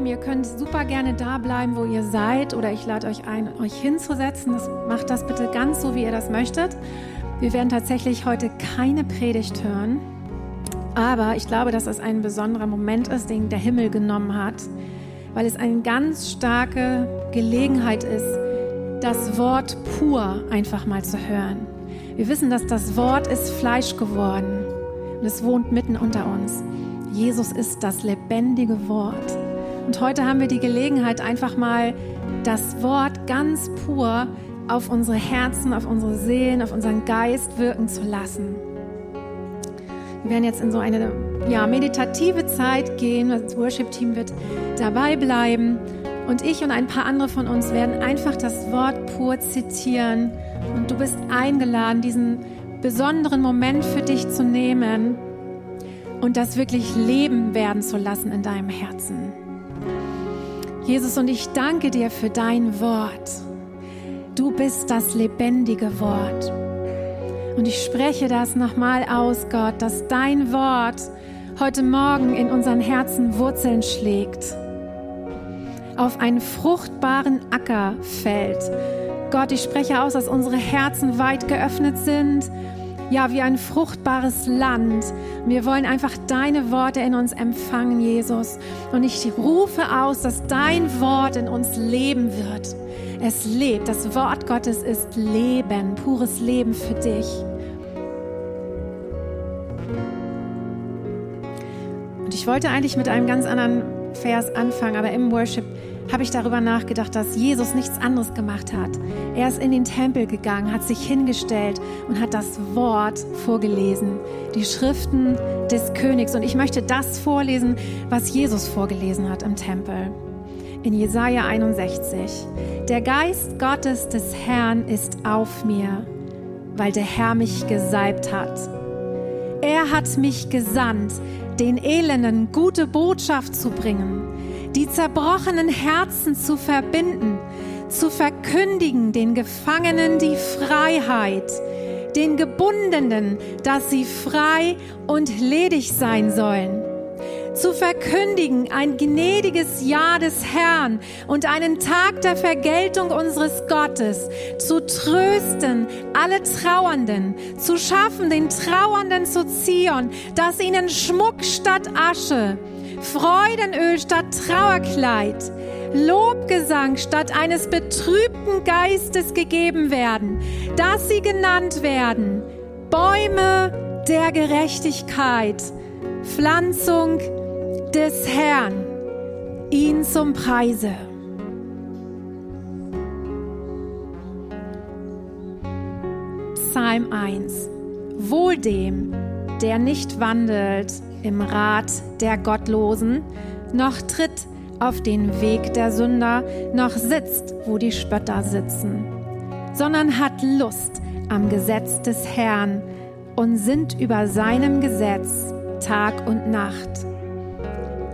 Lieben, ihr könnt super gerne da bleiben, wo ihr seid, oder ich lade euch ein, euch hinzusetzen. Das, macht das bitte ganz so, wie ihr das möchtet. Wir werden tatsächlich heute keine Predigt hören, aber ich glaube, dass es ein besonderer Moment ist, den der Himmel genommen hat, weil es eine ganz starke Gelegenheit ist, das Wort pur einfach mal zu hören. Wir wissen, dass das Wort ist Fleisch geworden und es wohnt mitten unter uns. Jesus ist das lebendige Wort. Und heute haben wir die Gelegenheit, einfach mal das Wort ganz pur auf unsere Herzen, auf unsere Seelen, auf unseren Geist wirken zu lassen. Wir werden jetzt in so eine ja, meditative Zeit gehen. Das Worship-Team wird dabei bleiben. Und ich und ein paar andere von uns werden einfach das Wort pur zitieren. Und du bist eingeladen, diesen besonderen Moment für dich zu nehmen und das wirklich Leben werden zu lassen in deinem Herzen. Jesus, und ich danke dir für dein Wort. Du bist das lebendige Wort. Und ich spreche das nochmal aus, Gott, dass dein Wort heute Morgen in unseren Herzen Wurzeln schlägt, auf einen fruchtbaren Acker fällt. Gott, ich spreche aus, dass unsere Herzen weit geöffnet sind ja, wie ein fruchtbares Land. Wir wollen einfach deine Worte in uns empfangen, Jesus. Und ich rufe aus, dass dein Wort in uns leben wird. Es lebt. Das Wort Gottes ist Leben, pures Leben für dich. Und ich wollte eigentlich mit einem ganz anderen Vers anfangen, aber im Worship habe ich darüber nachgedacht, dass Jesus nichts anderes gemacht hat. Er ist in den Tempel gegangen, hat sich hingestellt und hat das Wort vorgelesen, die Schriften des Königs. Und ich möchte das vorlesen, was Jesus vorgelesen hat im Tempel. In Jesaja 61. Der Geist Gottes des Herrn ist auf mir, weil der Herr mich gesalbt hat. Er hat mich gesandt, den Elenden gute Botschaft zu bringen die zerbrochenen Herzen zu verbinden, zu verkündigen den Gefangenen die Freiheit, den Gebundenen, dass sie frei und ledig sein sollen. Zu verkündigen ein gnädiges Jahr des Herrn und einen Tag der Vergeltung unseres Gottes, zu trösten alle Trauernden, zu schaffen den Trauernden zu Zion, dass ihnen Schmuck statt Asche, Freudenöl statt Trauerkleid, Lobgesang statt eines betrübten Geistes gegeben werden, dass sie genannt werden Bäume der Gerechtigkeit, Pflanzung des Herrn, ihn zum Preise. Psalm 1. Wohl dem, der nicht wandelt im Rat der Gottlosen, noch tritt auf den Weg der Sünder, noch sitzt, wo die Spötter sitzen, sondern hat Lust am Gesetz des Herrn und sinnt über seinem Gesetz Tag und Nacht.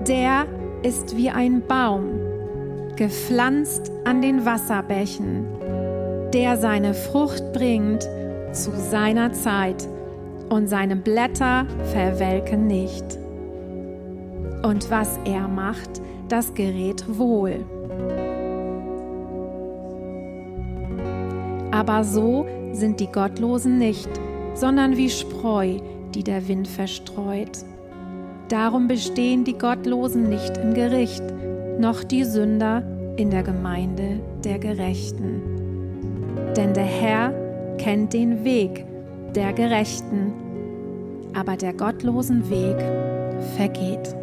Der ist wie ein Baum, gepflanzt an den Wasserbächen, der seine Frucht bringt zu seiner Zeit und seine Blätter verwelken nicht. Und was er macht, das gerät wohl. Aber so sind die Gottlosen nicht, sondern wie Spreu, die der Wind verstreut. Darum bestehen die Gottlosen nicht im Gericht, noch die Sünder in der Gemeinde der Gerechten. Denn der Herr kennt den Weg der Gerechten, aber der gottlosen Weg vergeht.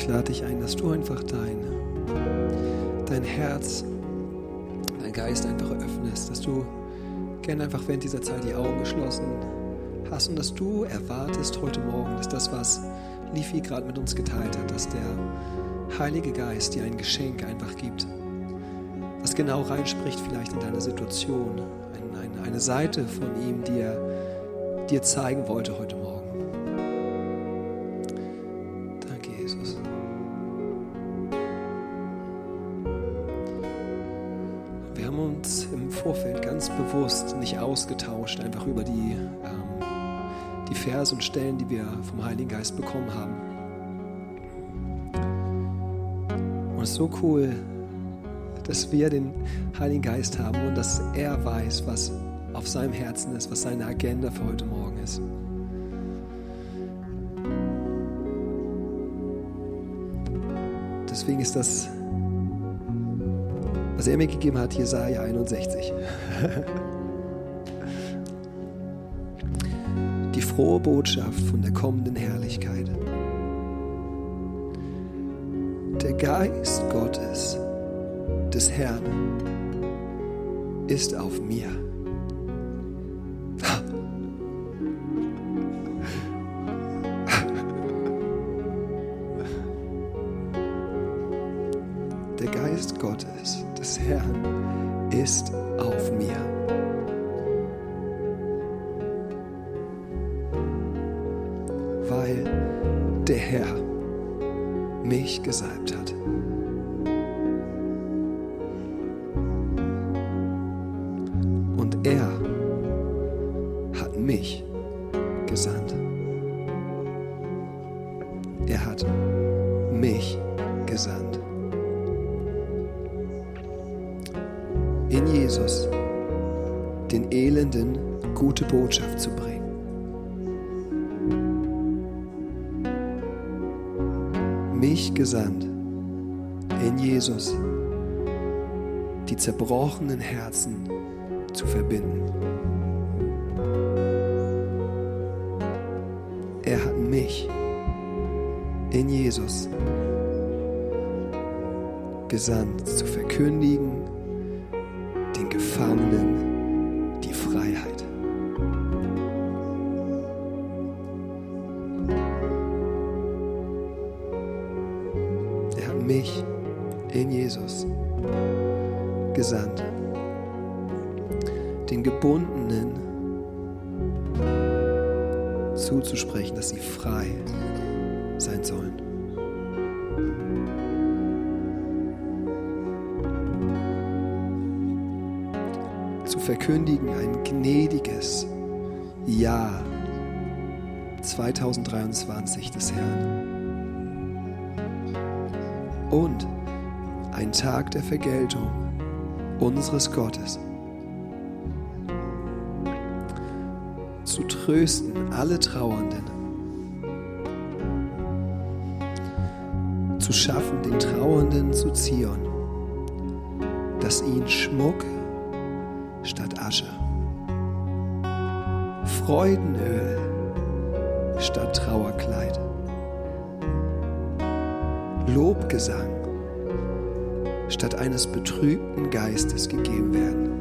Ich lade dich ein, dass du einfach dein, dein Herz, dein Geist einfach öffnest, dass du gerne einfach während dieser Zeit die Augen geschlossen hast und dass du erwartest heute Morgen, dass das, was Lifi gerade mit uns geteilt hat, dass der Heilige Geist dir ein Geschenk einfach gibt, was genau reinspricht vielleicht in deine Situation, eine Seite von ihm, die er dir zeigen wollte heute Morgen. Vom Heiligen Geist bekommen haben. Und es ist so cool, dass wir den Heiligen Geist haben und dass er weiß, was auf seinem Herzen ist, was seine Agenda für heute Morgen ist. Deswegen ist das, was er mir gegeben hat, Jesaja 61. frohe Botschaft von der kommenden Herrlichkeit. Der Geist Gottes des Herrn ist auf mir. In Jesus den Elenden gute Botschaft zu bringen. Mich gesandt in Jesus die zerbrochenen Herzen zu verbinden. Er hat mich in Jesus gesandt, zu verkündigen Vergeltung unseres Gottes. zu trösten alle Trauernden, zu schaffen den Trauernden zu Zion, dass ihn Schmuck statt Asche, Freudenöl statt Trauerkleid, Lobgesang statt eines betrübten Geistes gegeben werden.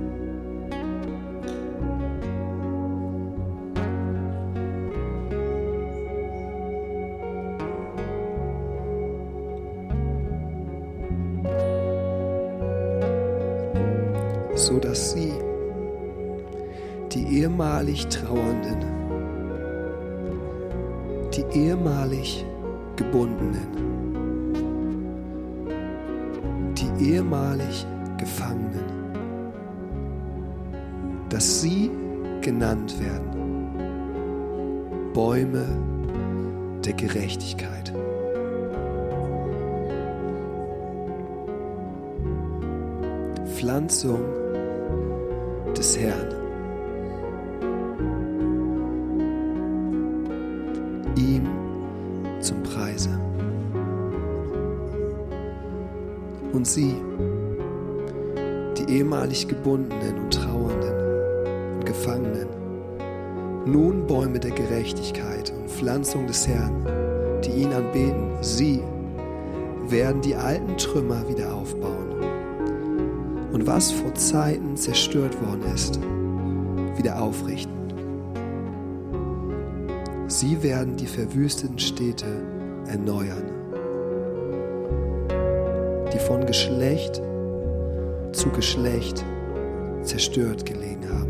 Herrn. Ihm zum Preise. Und sie, die ehemalig Gebundenen und Trauernden und Gefangenen, nun Bäume der Gerechtigkeit und Pflanzung des Herrn, die ihn anbeten, sie werden die alten Trümmer wieder aufbauen. Und was vor Zeiten zerstört worden ist, wieder aufrichten. Sie werden die verwüsteten Städte erneuern, die von Geschlecht zu Geschlecht zerstört gelegen haben.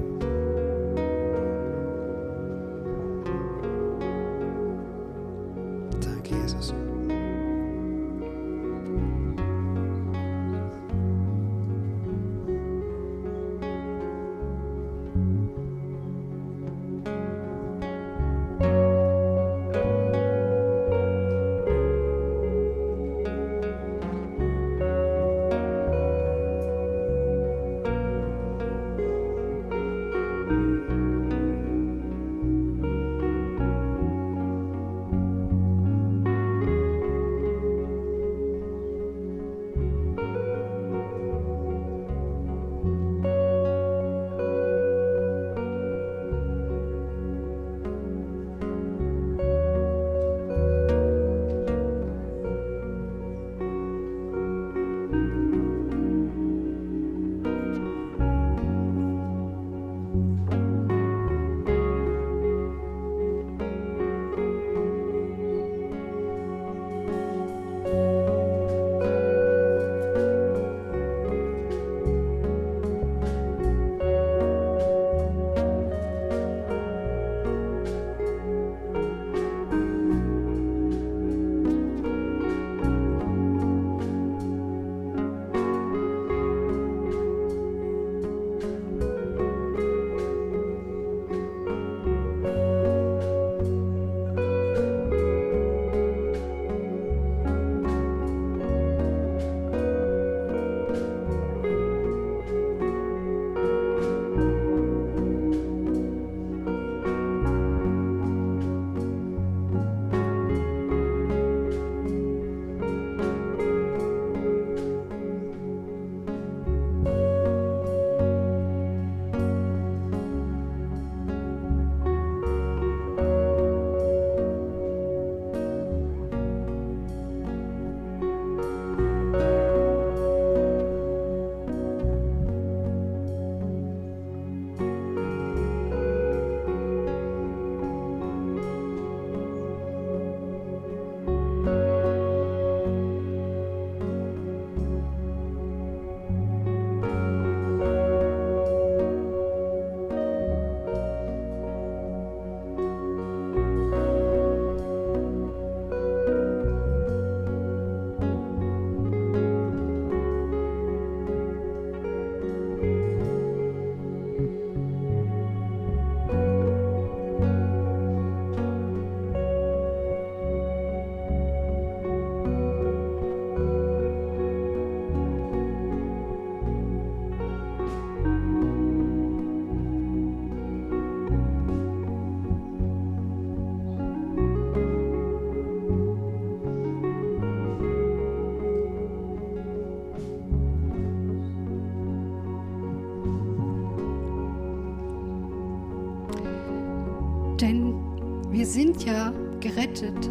Sind ja gerettet,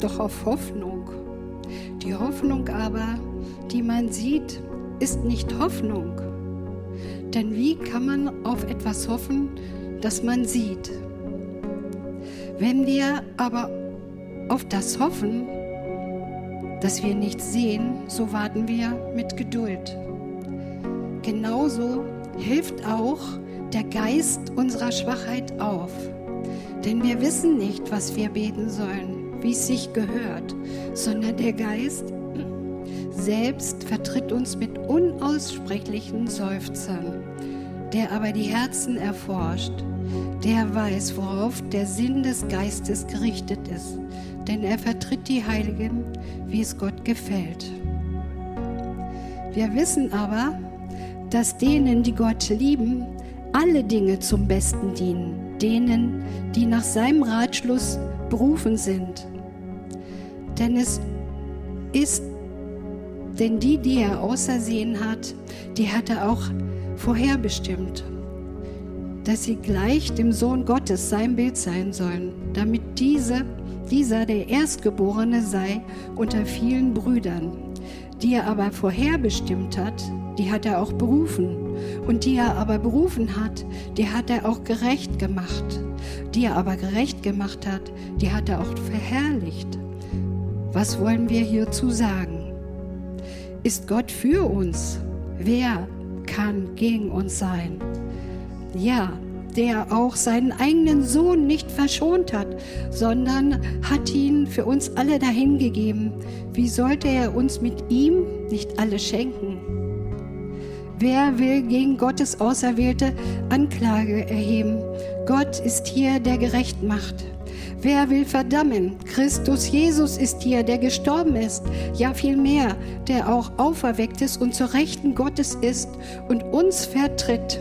doch auf Hoffnung. Die Hoffnung aber, die man sieht, ist nicht Hoffnung. Denn wie kann man auf etwas hoffen, das man sieht? Wenn wir aber auf das hoffen, das wir nicht sehen, so warten wir mit Geduld. Genauso hilft auch der Geist unserer Schwachheit auf. Denn wir wissen nicht, was wir beten sollen, wie es sich gehört, sondern der Geist selbst vertritt uns mit unaussprechlichen Seufzern, der aber die Herzen erforscht, der weiß, worauf der Sinn des Geistes gerichtet ist, denn er vertritt die Heiligen, wie es Gott gefällt. Wir wissen aber, dass denen, die Gott lieben, alle Dinge zum Besten dienen, denen, die nach seinem Ratschluss berufen sind. Denn es ist, denn die, die er ausersehen hat, die hat er auch vorherbestimmt, dass sie gleich dem Sohn Gottes sein Bild sein sollen, damit diese, dieser der Erstgeborene sei unter vielen Brüdern. Die er aber vorherbestimmt hat, die hat er auch berufen. Und die er aber berufen hat, die hat er auch gerecht gemacht. Die er aber gerecht gemacht hat, die hat er auch verherrlicht. Was wollen wir hierzu sagen? Ist Gott für uns? Wer kann gegen uns sein? Ja, der auch seinen eigenen Sohn nicht verschont hat, sondern hat ihn für uns alle dahingegeben. Wie sollte er uns mit ihm nicht alles schenken? Wer will gegen Gottes Auserwählte Anklage erheben? Gott ist hier, der gerecht macht. Wer will verdammen? Christus Jesus ist hier, der gestorben ist, ja vielmehr, der auch auferweckt ist und zur Rechten Gottes ist und uns vertritt.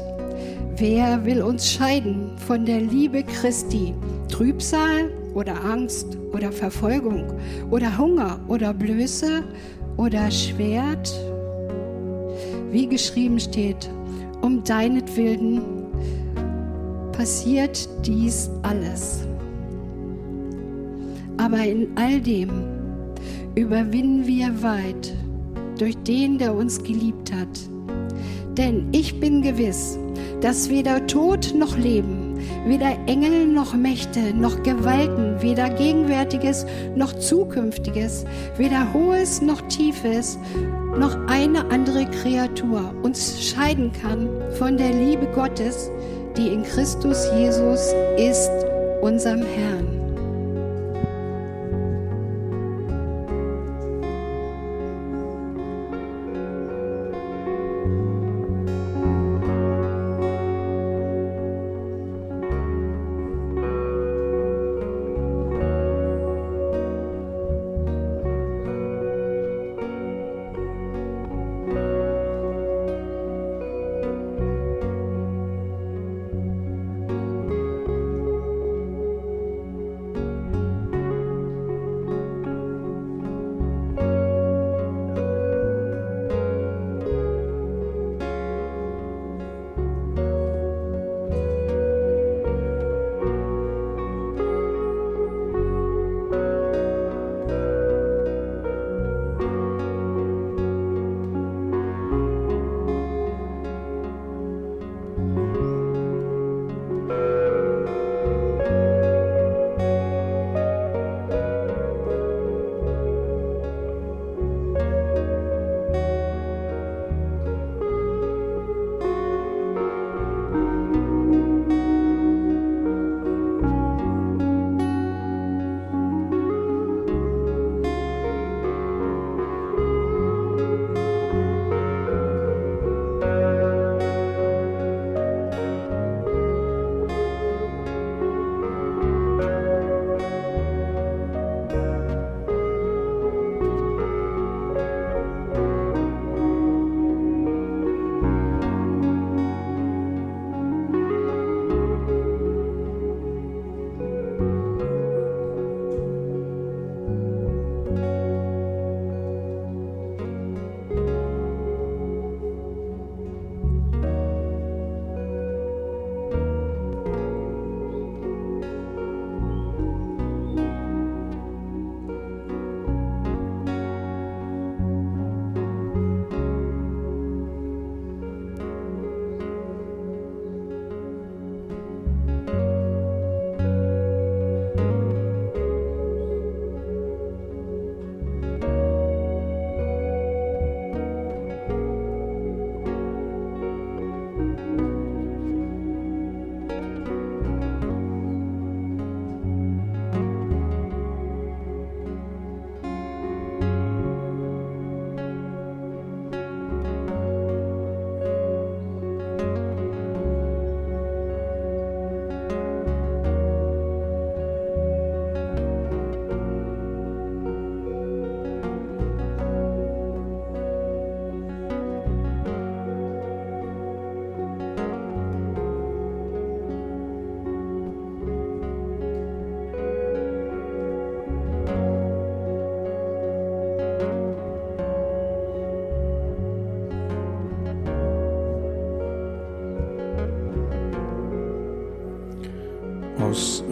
Wer will uns scheiden von der Liebe Christi? Trübsal oder Angst oder Verfolgung oder Hunger oder Blöße oder Schwert? Wie geschrieben steht, um deinetwillen passiert dies alles. Aber in all dem überwinden wir weit durch den, der uns geliebt hat. Denn ich bin gewiss, dass weder Tod noch Leben, weder Engel noch Mächte noch Gewalten, weder Gegenwärtiges noch Zukünftiges, weder Hohes noch Tiefes, noch eine andere Kreatur uns scheiden kann von der Liebe Gottes, die in Christus Jesus ist, unserem Herrn.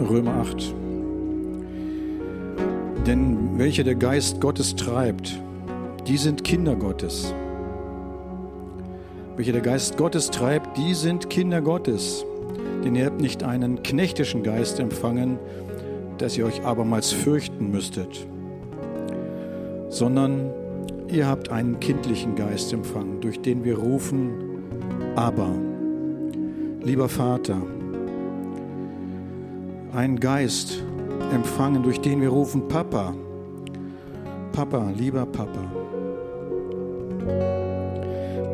Römer 8. Denn welche der Geist Gottes treibt, die sind Kinder Gottes. Welche der Geist Gottes treibt, die sind Kinder Gottes. Denn ihr habt nicht einen knechtischen Geist empfangen, dass ihr euch abermals fürchten müsstet, sondern ihr habt einen kindlichen Geist empfangen, durch den wir rufen, aber, lieber Vater, einen Geist empfangen, durch den wir rufen, Papa, Papa, lieber Papa.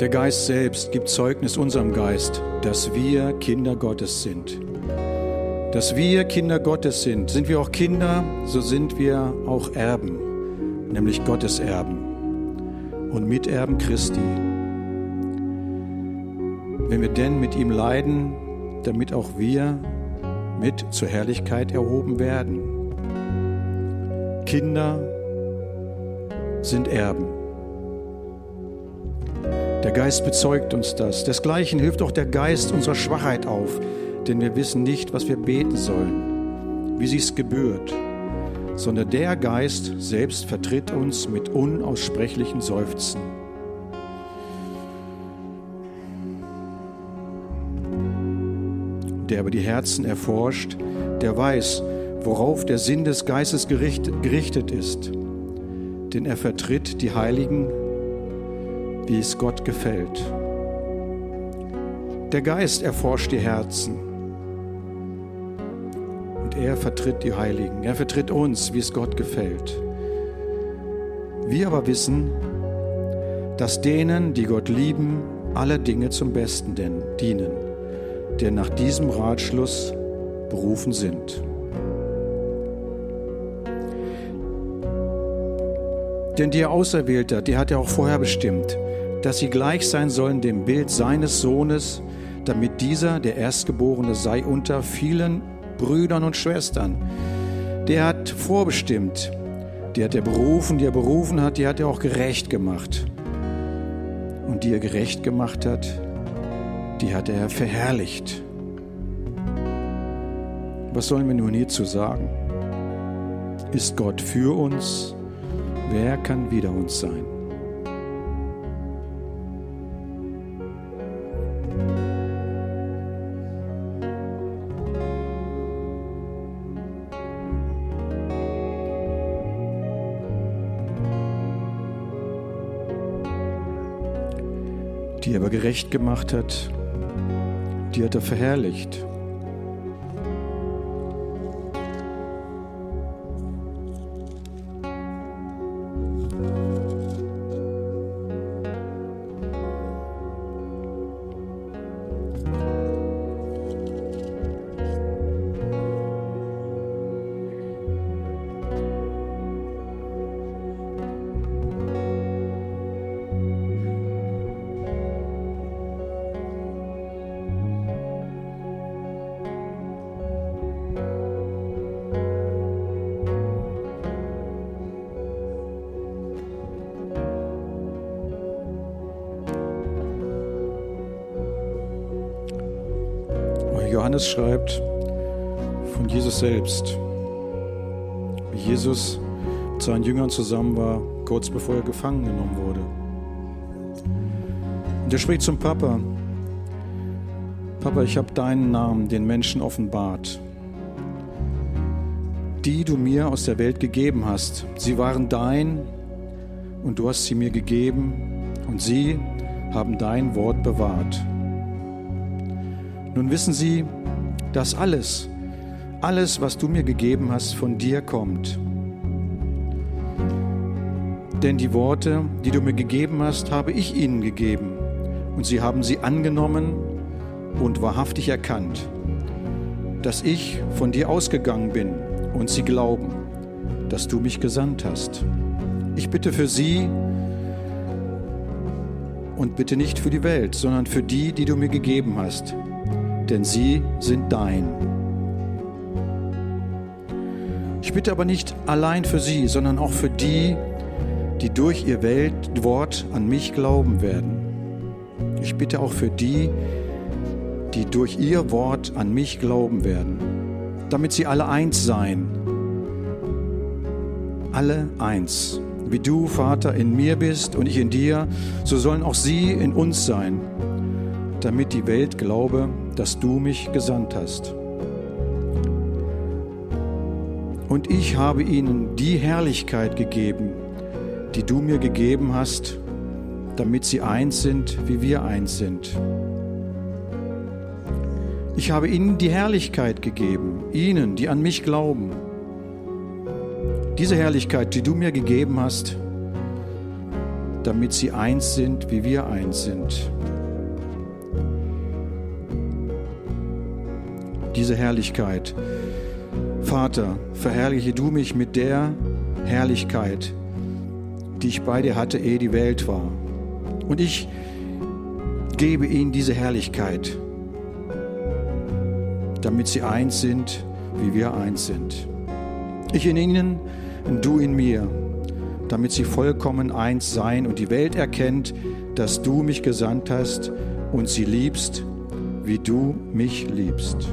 Der Geist selbst gibt Zeugnis unserem Geist, dass wir Kinder Gottes sind. Dass wir Kinder Gottes sind. Sind wir auch Kinder, so sind wir auch Erben, nämlich Gottes Erben und Miterben Christi. Wenn wir denn mit ihm leiden, damit auch wir mit zur Herrlichkeit erhoben werden. Kinder sind Erben. Der Geist bezeugt uns das. Desgleichen hilft auch der Geist unserer Schwachheit auf, denn wir wissen nicht, was wir beten sollen, wie sich's gebührt, sondern der Geist selbst vertritt uns mit unaussprechlichen Seufzen. Der aber die Herzen erforscht, der weiß, worauf der Sinn des Geistes gerichtet ist, denn er vertritt die Heiligen wie es Gott gefällt. Der Geist erforscht die Herzen und er vertritt die Heiligen. Er vertritt uns, wie es Gott gefällt. Wir aber wissen, dass denen, die Gott lieben, alle Dinge zum Besten dienen, der nach diesem Ratschluss berufen sind. Denn der Auserwählte, der hat er auch vorher bestimmt, dass sie gleich sein sollen dem Bild seines Sohnes, damit dieser, der Erstgeborene, sei unter vielen Brüdern und Schwestern. Der hat vorbestimmt, die hat er berufen, die er berufen hat, die hat er auch gerecht gemacht. Und die er gerecht gemacht hat, die hat er verherrlicht. Was sollen wir nun hierzu sagen? Ist Gott für uns? Wer kann wider uns sein? die er aber gerecht gemacht hat, die hat er verherrlicht. Johannes schreibt von Jesus selbst, wie Jesus mit seinen Jüngern zusammen war, kurz bevor er gefangen genommen wurde. Und er spricht zum Papa, Papa, ich habe deinen Namen den Menschen offenbart, die du mir aus der Welt gegeben hast. Sie waren dein und du hast sie mir gegeben und sie haben dein Wort bewahrt. Nun wissen sie, dass alles, alles, was du mir gegeben hast, von dir kommt. Denn die Worte, die du mir gegeben hast, habe ich ihnen gegeben. Und sie haben sie angenommen und wahrhaftig erkannt, dass ich von dir ausgegangen bin und sie glauben, dass du mich gesandt hast. Ich bitte für sie und bitte nicht für die Welt, sondern für die, die du mir gegeben hast, denn sie sind dein. Ich bitte aber nicht allein für sie, sondern auch für die, die durch ihr Wort an mich glauben werden. Ich bitte auch für die, die durch ihr Wort an mich glauben werden, damit sie alle eins seien. Alle eins, Wie du, Vater, in mir bist und ich in dir, so sollen auch sie in uns sein, damit die Welt glaube, dass du mich gesandt hast. Und ich habe ihnen die Herrlichkeit gegeben, die du mir gegeben hast, damit sie eins sind, wie wir eins sind. Ich habe ihnen die Herrlichkeit gegeben, ihnen, die an mich glauben. Diese Herrlichkeit, die du mir gegeben hast, damit sie eins sind, wie wir eins sind. Diese Herrlichkeit, Vater, verherrliche du mich mit der Herrlichkeit, die ich bei dir hatte, ehe die Welt war. Und ich gebe ihnen diese Herrlichkeit, damit sie eins sind, wie wir eins sind. Ich in ihnen und du in mir, damit sie vollkommen eins sein und die Welt erkennt, dass du mich gesandt hast und sie liebst, wie du mich liebst.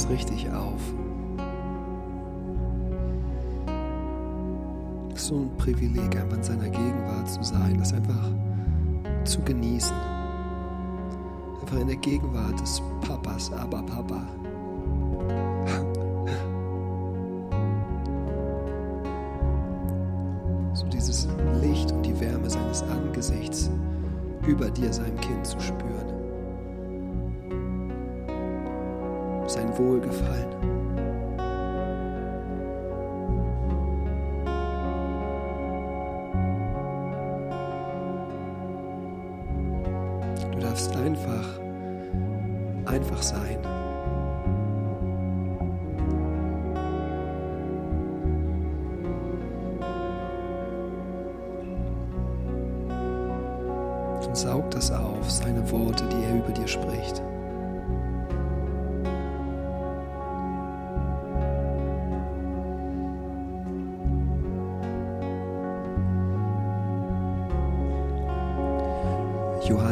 Das richtig auf. Es ist so ein Privileg, einfach in seiner Gegenwart zu sein, das einfach zu genießen. Einfach in der Gegenwart des Papas, aber Papa. Wohlgefallen.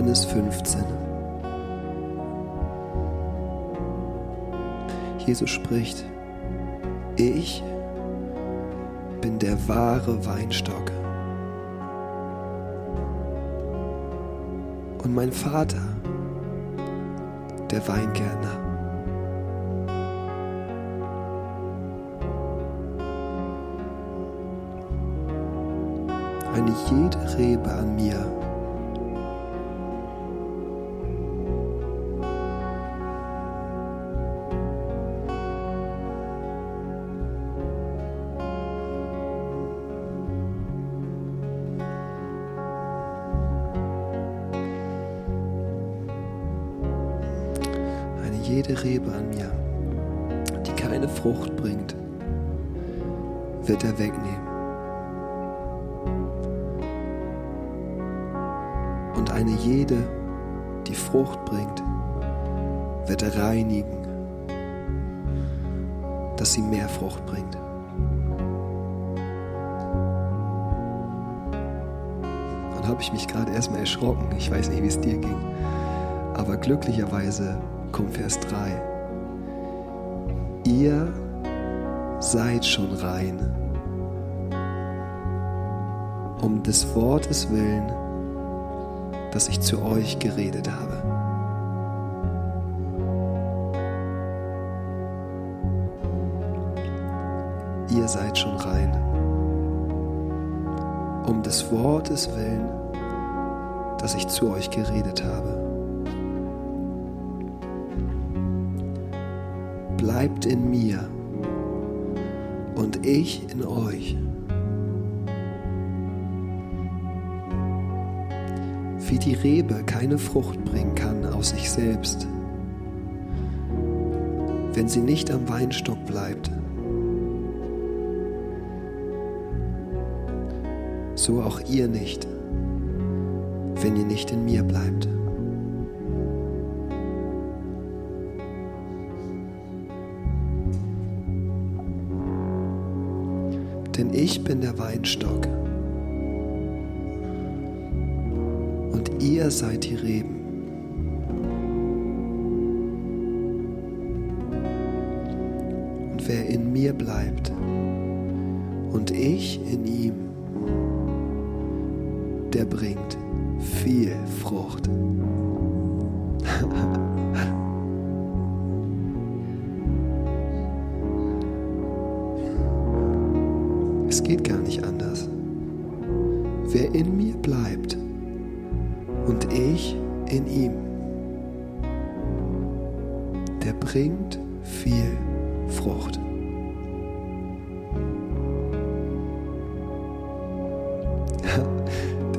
Johannes 15. Jesus spricht, ich bin der wahre Weinstock. Und mein Vater, der Weingärtner. Eine jede Rebe an mir jede Rebe an mir, die keine Frucht bringt, wird er wegnehmen. Und eine jede, die Frucht bringt, wird er reinigen, dass sie mehr Frucht bringt. Und habe ich mich gerade erstmal erschrocken. Ich weiß nicht, wie es dir ging. Aber glücklicherweise kommt Vers 3. Ihr seid schon rein, um des Wortes willen, das ich zu euch geredet habe. Ihr seid schon rein, um des Wortes willen, das ich zu euch geredet habe. Bleibt in mir und ich in euch. Wie die Rebe keine Frucht bringen kann aus sich selbst, wenn sie nicht am Weinstock bleibt, so auch ihr nicht, wenn ihr nicht in mir bleibt. Ich bin der Weinstock und ihr seid die Reben. Und wer in mir bleibt und ich in ihm, der bringt viel Frucht.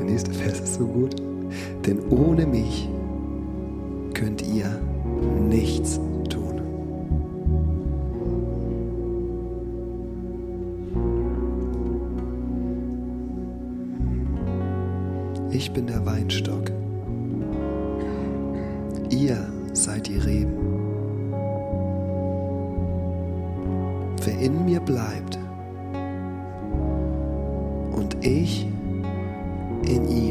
Nächste Vers ist so gut. Denn ohne mich könnt ihr nichts tun. Ich bin der Weinstock. Ihr seid die Reben. Wer in mir bleibt und ich in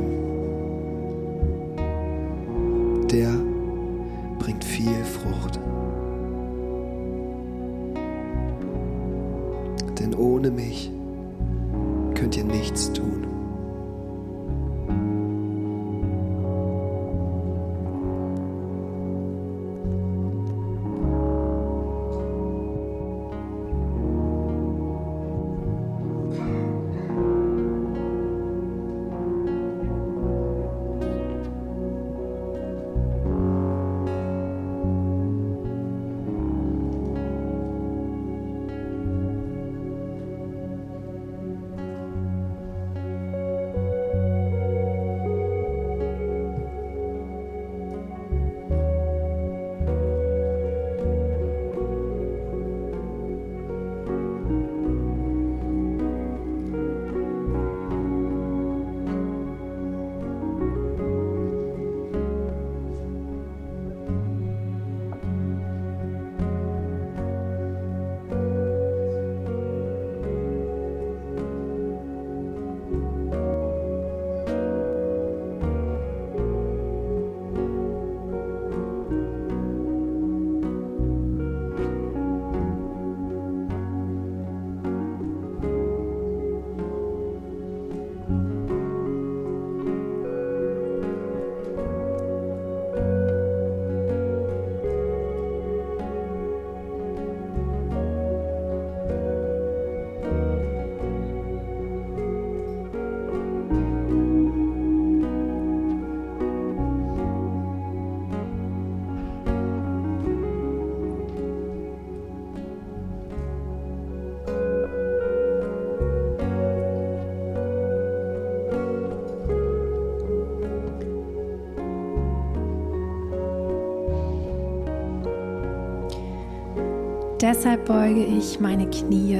Deshalb beuge ich meine Knie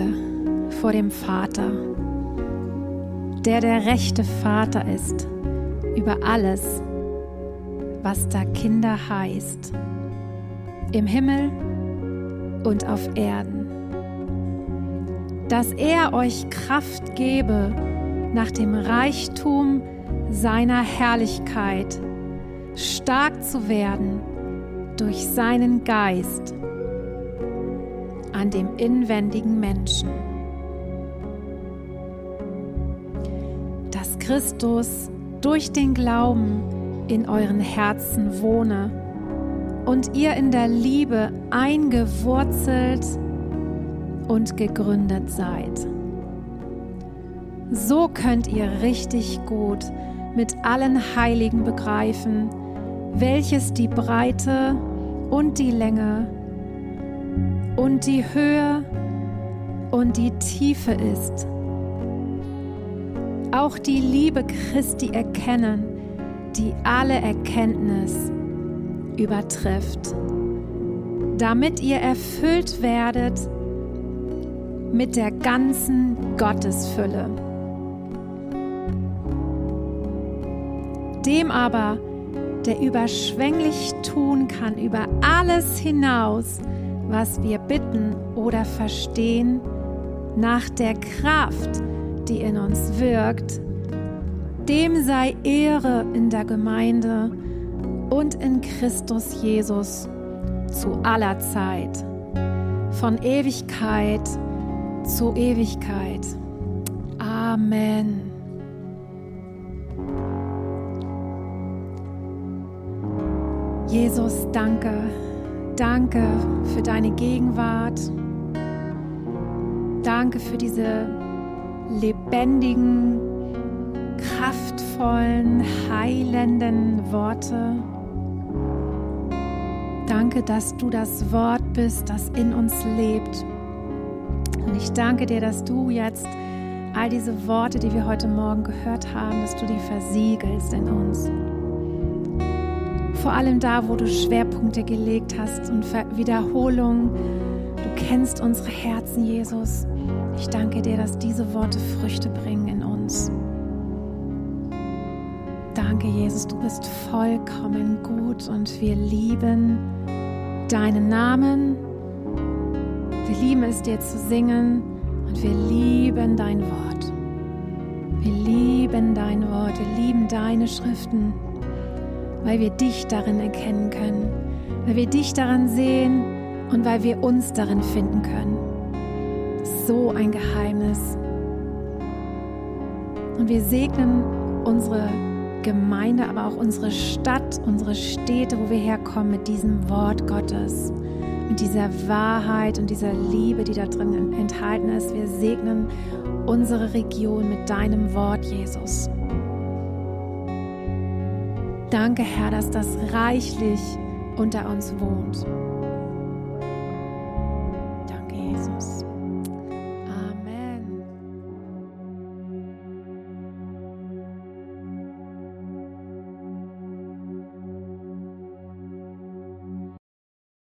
vor dem Vater, der der rechte Vater ist über alles, was da Kinder heißt, im Himmel und auf Erden, dass er euch Kraft gebe nach dem Reichtum seiner Herrlichkeit, stark zu werden durch seinen Geist an dem inwendigen Menschen. Dass Christus durch den Glauben in euren Herzen wohne und ihr in der Liebe eingewurzelt und gegründet seid. So könnt ihr richtig gut mit allen Heiligen begreifen, welches die Breite und die Länge und die Höhe und die Tiefe ist. Auch die Liebe Christi erkennen, die alle Erkenntnis übertrifft, damit ihr erfüllt werdet mit der ganzen Gottesfülle. Dem aber, der überschwänglich tun kann über alles hinaus, was wir bitten oder verstehen, nach der Kraft, die in uns wirkt, dem sei Ehre in der Gemeinde und in Christus Jesus zu aller Zeit, von Ewigkeit zu Ewigkeit. Amen. Jesus, danke Danke für deine Gegenwart. Danke für diese lebendigen, kraftvollen, heilenden Worte. Danke, dass du das Wort bist, das in uns lebt. Und ich danke dir, dass du jetzt all diese Worte, die wir heute Morgen gehört haben, dass du die versiegelst in uns. Vor allem da, wo du Schwerpunkte gelegt hast und Wiederholung. Du kennst unsere Herzen, Jesus. Ich danke dir, dass diese Worte Früchte bringen in uns. Danke, Jesus, du bist vollkommen gut und wir lieben deinen Namen. Wir lieben es, dir zu singen und wir lieben dein Wort. Wir lieben dein Wort, wir lieben deine Schriften weil wir dich darin erkennen können, weil wir dich daran sehen und weil wir uns darin finden können. So ein Geheimnis. Und wir segnen unsere Gemeinde, aber auch unsere Stadt, unsere Städte, wo wir herkommen, mit diesem Wort Gottes, mit dieser Wahrheit und dieser Liebe, die da drin enthalten ist. Wir segnen unsere Region mit deinem Wort, Jesus. Danke, Herr, dass das reichlich unter uns wohnt.